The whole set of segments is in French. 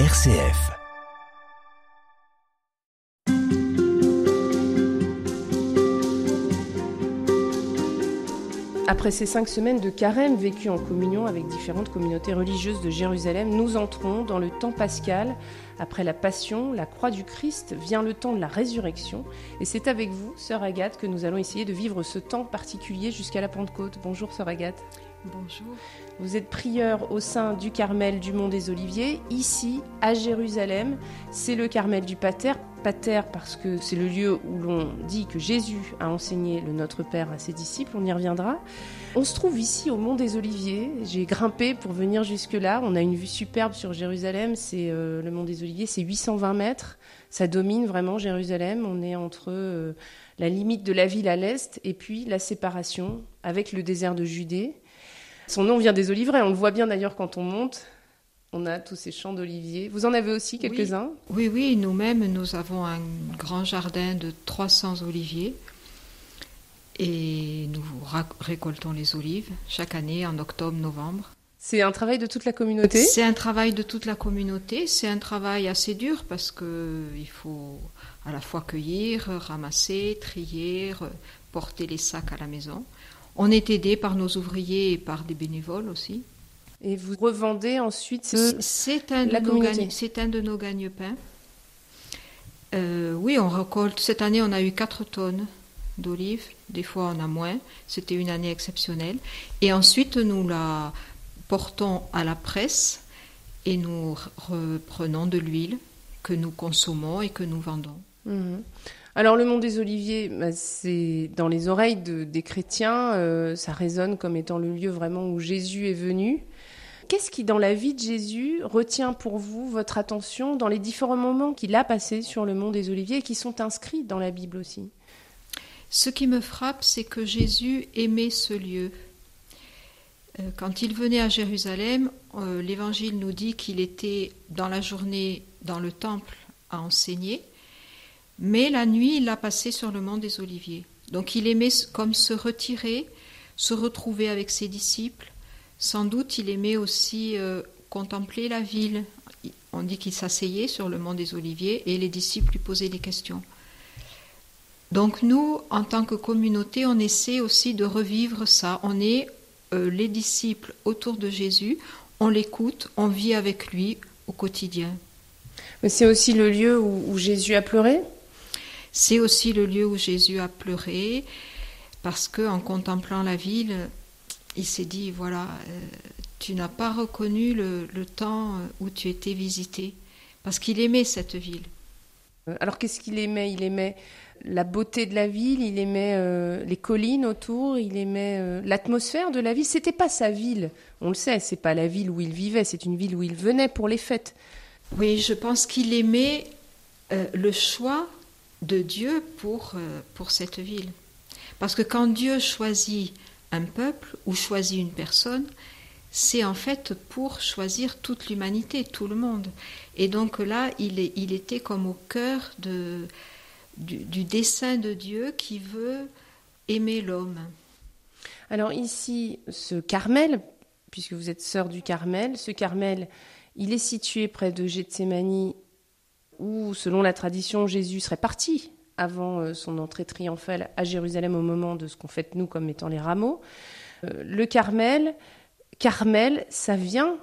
RCF. Après ces cinq semaines de carême vécues en communion avec différentes communautés religieuses de Jérusalem, nous entrons dans le temps pascal. Après la passion, la croix du Christ, vient le temps de la résurrection. Et c'est avec vous, sœur Agathe, que nous allons essayer de vivre ce temps particulier jusqu'à la Pentecôte. Bonjour, sœur Agathe. Bonjour. Vous êtes prieur au sein du Carmel du Mont des Oliviers, ici à Jérusalem. C'est le Carmel du Pater. Pater parce que c'est le lieu où l'on dit que Jésus a enseigné le Notre Père à ses disciples, on y reviendra. On se trouve ici au Mont des Oliviers. J'ai grimpé pour venir jusque-là. On a une vue superbe sur Jérusalem. C'est euh, le Mont des Oliviers, c'est 820 mètres. Ça domine vraiment Jérusalem. On est entre euh, la limite de la ville à l'est et puis la séparation avec le désert de Judée. Son nom vient des oliveraies, on le voit bien d'ailleurs quand on monte. On a tous ces champs d'oliviers. Vous en avez aussi quelques-uns? Oui, oui, nous-mêmes, nous avons un grand jardin de 300 oliviers. Et nous récoltons les olives chaque année en octobre-novembre. C'est un travail de toute la communauté? C'est un travail de toute la communauté. C'est un travail assez dur parce qu'il faut à la fois cueillir, ramasser, trier, porter les sacs à la maison. On est aidé par nos ouvriers et par des bénévoles aussi. Et vous revendez ensuite C'est un, de nos un de nos gagne-pains. Euh, oui, on récolte. Cette année, on a eu 4 tonnes d'olives. Des fois, on a moins. C'était une année exceptionnelle. Et ensuite, nous la portons à la presse et nous reprenons de l'huile que nous consommons et que nous vendons. Mhm. Alors le Mont des Oliviers, bah, c'est dans les oreilles des chrétiens, euh, ça résonne comme étant le lieu vraiment où Jésus est venu. Qu'est-ce qui, dans la vie de Jésus, retient pour vous votre attention dans les différents moments qu'il a passés sur le Mont des Oliviers et qui sont inscrits dans la Bible aussi? Ce qui me frappe, c'est que Jésus aimait ce lieu. Euh, quand il venait à Jérusalem, euh, l'Évangile nous dit qu'il était dans la journée dans le temple à enseigner, mais la nuit, il l'a passé sur le mont des Oliviers. Donc il aimait comme se retirer, se retrouver avec ses disciples. Sans doute, il aimait aussi euh, contempler la ville. On dit qu'il s'asseyait sur le mont des Oliviers et les disciples lui posaient des questions. Donc nous, en tant que communauté, on essaie aussi de revivre ça. On est euh, les disciples autour de Jésus, on l'écoute, on vit avec lui au quotidien. Mais c'est aussi le lieu où Jésus a pleuré? C'est aussi le lieu où Jésus a pleuré, parce que en contemplant la ville, il s'est dit voilà, euh, tu n'as pas reconnu le, temps où tu étais visité, parce qu'il aimait cette ville. Euh, alors qu'est-ce qu'il aimait? Il aimait la beauté de la ville, il aimait euh, les collines autour, il aimait l'atmosphère de la ville. C'était pas sa ville, on le sait, c'est pas la ville où il vivait, c'est une ville où il venait pour les fêtes. Oui, je pense qu'il aimait le choix de Dieu pour, euh, pour cette ville. Parce que quand Dieu choisit un peuple ou choisit une personne, c'est en fait pour choisir toute l'humanité, tout le monde. Et donc là, il, est, il était comme au cœur de, du, du dessein de Dieu qui veut aimer l'homme. Alors ici, ce Carmel, puisque vous êtes sœur du Carmel, ce Carmel, il est situé près de Gethsemane où, selon la tradition, Jésus serait parti avant euh, son entrée triomphale à Jérusalem au moment de ce qu'on fête nous comme étant les rameaux. Euh, le Carmel, Carmel, ça vient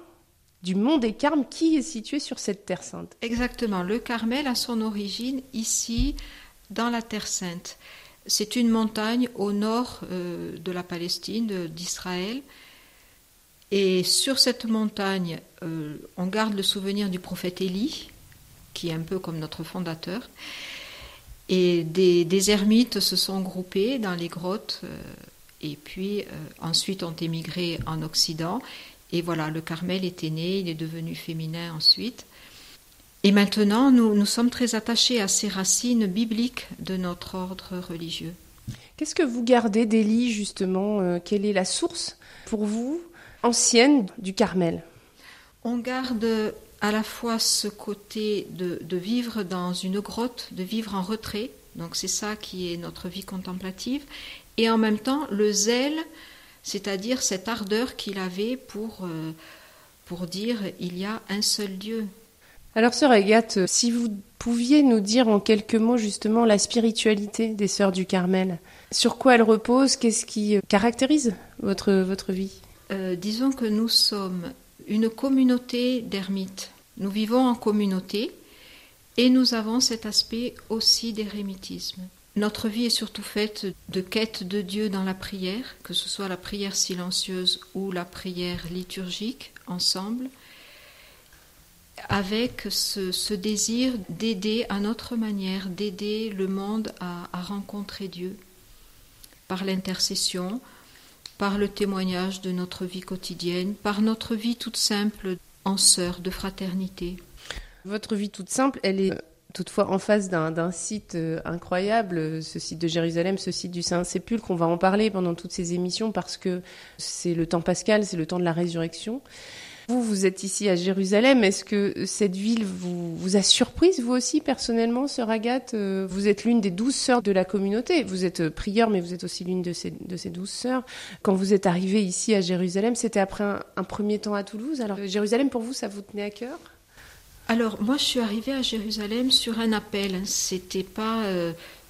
du mont des Carmes qui est situé sur cette terre sainte. Exactement, le Carmel a son origine ici dans la terre sainte. C'est une montagne au nord euh, de la Palestine, d'Israël. Et sur cette montagne, on garde le souvenir du prophète Élie, qui est un peu comme notre fondateur. Et des, ermites se sont groupés dans les grottes euh, et puis euh, ensuite ont émigré en Occident. Et voilà, le Carmel était né, il est devenu féminin ensuite. Et maintenant, nous, nous sommes très attachés à ces racines bibliques de notre ordre religieux. Qu'est-ce que vous gardez d'Élie, justement euh, Quelle est la source, pour vous, ancienne du Carmel? On garde à la fois ce côté de, vivre dans une grotte, de vivre en retrait, donc c'est ça qui est notre vie contemplative, et en même temps le zèle, c'est-à-dire cette ardeur qu'il avait pour, euh, pour dire il y a un seul Dieu. Alors, sœur Agathe, si vous pouviez nous dire en quelques mots justement la spiritualité des sœurs du Carmel, sur quoi elles reposent, qu'est-ce qui caractérise votre, votre vie? Euh, Disons que nous sommes une communauté d'ermites. Nous vivons en communauté et nous avons cet aspect aussi d'érémitisme. Notre vie est surtout faite de quête de Dieu dans la prière, que ce soit la prière silencieuse ou la prière liturgique ensemble avec ce, désir d'aider à notre manière, d'aider le monde à, rencontrer Dieu par l'intercession, par le témoignage de notre vie quotidienne, par notre vie toute simple en sœur de fraternité. Votre vie toute simple, elle est toutefois en face d'un site euh, incroyable, ce site de Jérusalem, ce site du Saint-Sépulcre. On va en parler pendant toutes ces émissions parce que c'est le temps pascal, c'est le temps de la résurrection. Vous, vous êtes ici à Jérusalem. Est-ce que cette ville vous, a surprise, vous aussi, personnellement, sœur Agathe euh, Vous êtes l'une des douze sœurs de la communauté. Vous êtes euh, prieur, mais vous êtes aussi l'une de ces, de ces douze sœurs. Quand vous êtes arrivée ici à Jérusalem, c'était après un, premier temps à Toulouse. Alors, euh, Jérusalem, pour vous, ça vous tenait à cœur? Alors moi je suis arrivée à Jérusalem sur un appel. C'était pas,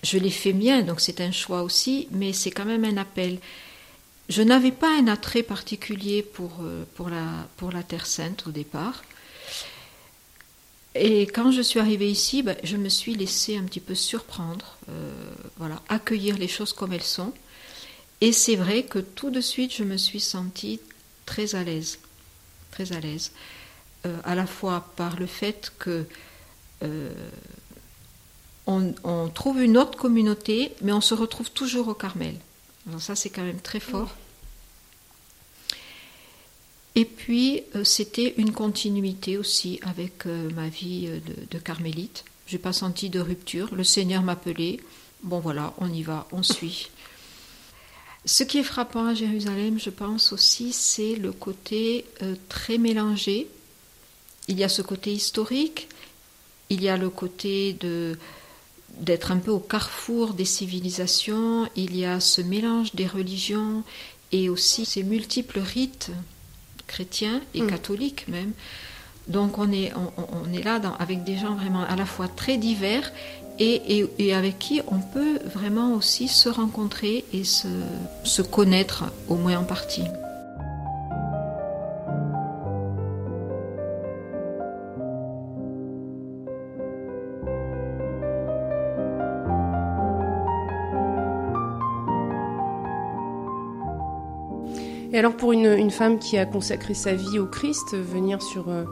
je l'ai fait mien, donc c'est un choix aussi, mais c'est quand même un appel. Je n'avais pas un attrait particulier pour, euh, pour, la, Terre Sainte au départ. Et quand je suis arrivée ici, ben, je me suis laissée un petit peu surprendre, euh, voilà, accueillir les choses comme elles sont. Et c'est vrai que tout de suite, je me suis sentie très à l'aise, très à l'aise, euh, à la fois par le fait que on, trouve une autre communauté, mais on se retrouve toujours au Carmel. Alors ça, c'est quand même très fort. Et puis, euh, c'était une continuité aussi avec euh, ma vie euh, de, carmélite. Je n'ai pas senti de rupture. Le Seigneur m'appelait. Bon, voilà, on y va, on suit. Ce qui est frappant à Jérusalem, je pense aussi, c'est le côté très mélangé. Il y a ce côté historique, il y a le côté de d'être un peu au carrefour des civilisations, il y a ce mélange des religions et aussi ces multiples rites chrétiens et mm. catholiques même. Donc on est, on, est là avec des gens vraiment à la fois très divers et, et, avec qui on peut vraiment aussi se rencontrer et se, se connaître au moins en partie. Alors pour une, femme qui a consacré sa vie au Christ, venir sur euh,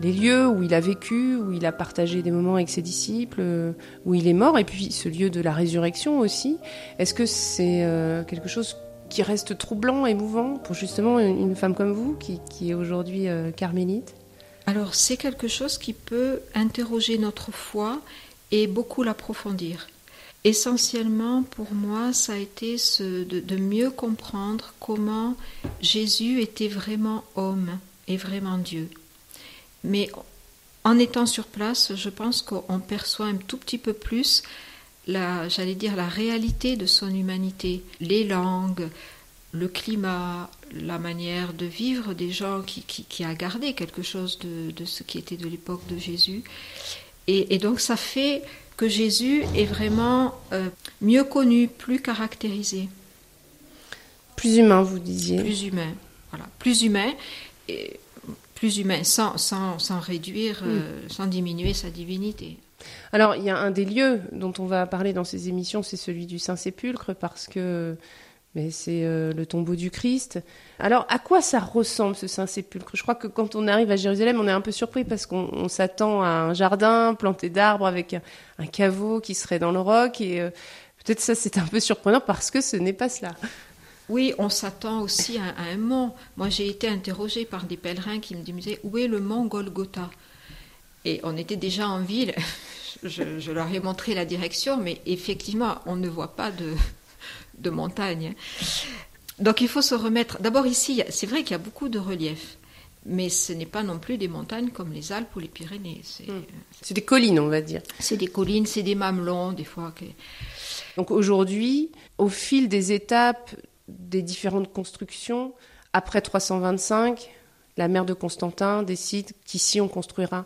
les lieux où il a vécu, où il a partagé des moments avec ses disciples, euh, où il est mort, et puis ce lieu de la résurrection aussi, est-ce que c'est euh, quelque chose qui reste troublant, émouvant pour justement une, femme comme vous, qui, qui est aujourd'hui carmélite? Alors c'est quelque chose qui peut interroger notre foi et beaucoup l'approfondir. Essentiellement, pour moi, ça a été de, mieux comprendre comment Jésus était vraiment homme et vraiment Dieu. Mais en étant sur place, je pense qu'on perçoit un tout petit peu plus la, j'allais dire, la réalité de son humanité, les langues, le climat, la manière de vivre des gens qui, a gardé quelque chose de, ce qui était de l'époque de Jésus. et donc ça fait que Jésus est vraiment euh, mieux connu, plus caractérisé. Plus humain, vous disiez. Plus humain, voilà. Plus humain, et plus humain, sans, sans, sans réduire, euh, sans diminuer sa divinité. Alors, il y a un des lieux dont on va parler dans ces émissions, c'est celui du Saint-Sépulcre, parce que mais c'est euh, le tombeau du Christ. Alors, à quoi ça ressemble ce Saint-Sépulcre? Je crois que quand on arrive à Jérusalem, on est un peu surpris parce qu'on s'attend à un jardin planté d'arbres avec un, caveau qui serait dans le roc. Et euh, peut-être ça, c'est un peu surprenant parce que ce n'est pas cela. Oui, on s'attend aussi à, un mont. Moi, j'ai été interrogée par des pèlerins qui me disaient où est le mont Golgotha? Et on était déjà en ville. je leur ai montré la direction, mais effectivement, on ne voit pas de, de montagne. Donc il faut se remettre. D'abord ici, c'est vrai qu'il y a beaucoup de relief, mais ce n'est pas non plus des montagnes comme les Alpes ou les Pyrénées. C'est hmm. des collines, on va dire. C'est des collines, c'est des mamelons, des fois. Donc aujourd'hui, au fil des étapes des différentes constructions, après 325, la mère de Constantin décide qu'ici on construira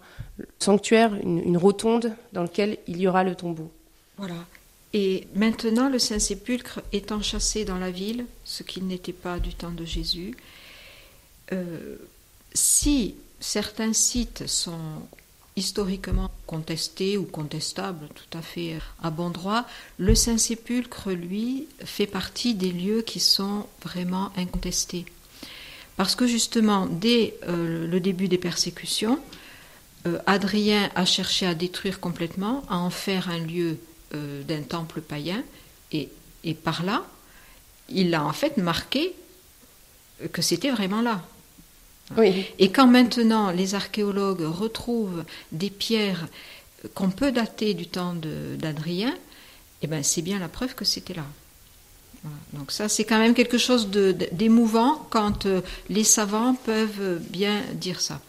sanctuaire, une, rotonde dans laquelle il y aura le tombeau. Voilà. Et maintenant, le Saint-Sépulcre étant chassé dans la ville, ce qu'il n'était pas du temps de Jésus, euh, si certains sites sont historiquement contestés ou contestables, tout à fait à bon droit, le Saint-Sépulcre, lui, fait partie des lieux qui sont vraiment incontestés. Parce que justement, dès euh, le début des persécutions, euh, Adrien a cherché à détruire complètement, à en faire un lieu euh, d'un temple païen, et, et, par là, il a en fait marqué que c'était vraiment là. Oui. Et quand maintenant les archéologues retrouvent des pierres qu'on peut dater du temps d'Adrien, eh ben c'est bien la preuve que c'était là. Donc ça, c'est quand même quelque chose d'émouvant quand euh, les savants peuvent bien dire ça.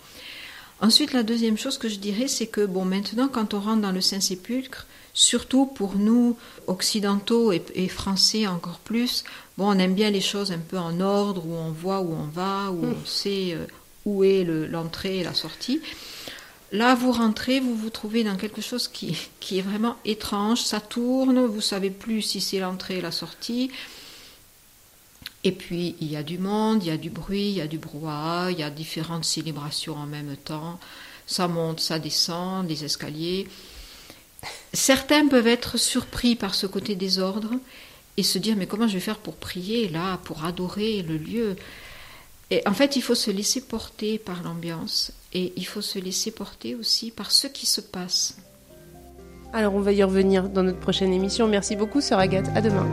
Ensuite, la deuxième chose que je dirais, c'est que bon, maintenant, quand on rentre dans le Saint-Sépulcre, surtout pour nous occidentaux et, français encore plus, bon, on aime bien les choses un peu en ordre, où on voit où on va, où hmm. on sait euh, où est l'entrée et la sortie. Là, vous rentrez, vous vous trouvez dans quelque chose qui, qui est vraiment étrange. Ça tourne, vous savez plus si c'est l'entrée et la sortie. Et puis, il y a du monde, il y a du bruit, il y a du brouhaha, il y a différentes célébrations en même temps. Ça monte, ça descend, des escaliers. Certains peuvent être surpris par ce côté désordre et se dire mais comment je vais faire pour prier là, pour adorer le lieu? Et en fait, il faut se laisser porter par l'ambiance et il faut se laisser porter aussi par ce qui se passe. Alors, on va y revenir dans notre prochaine émission. Merci beaucoup, Sœur Agathe. À demain.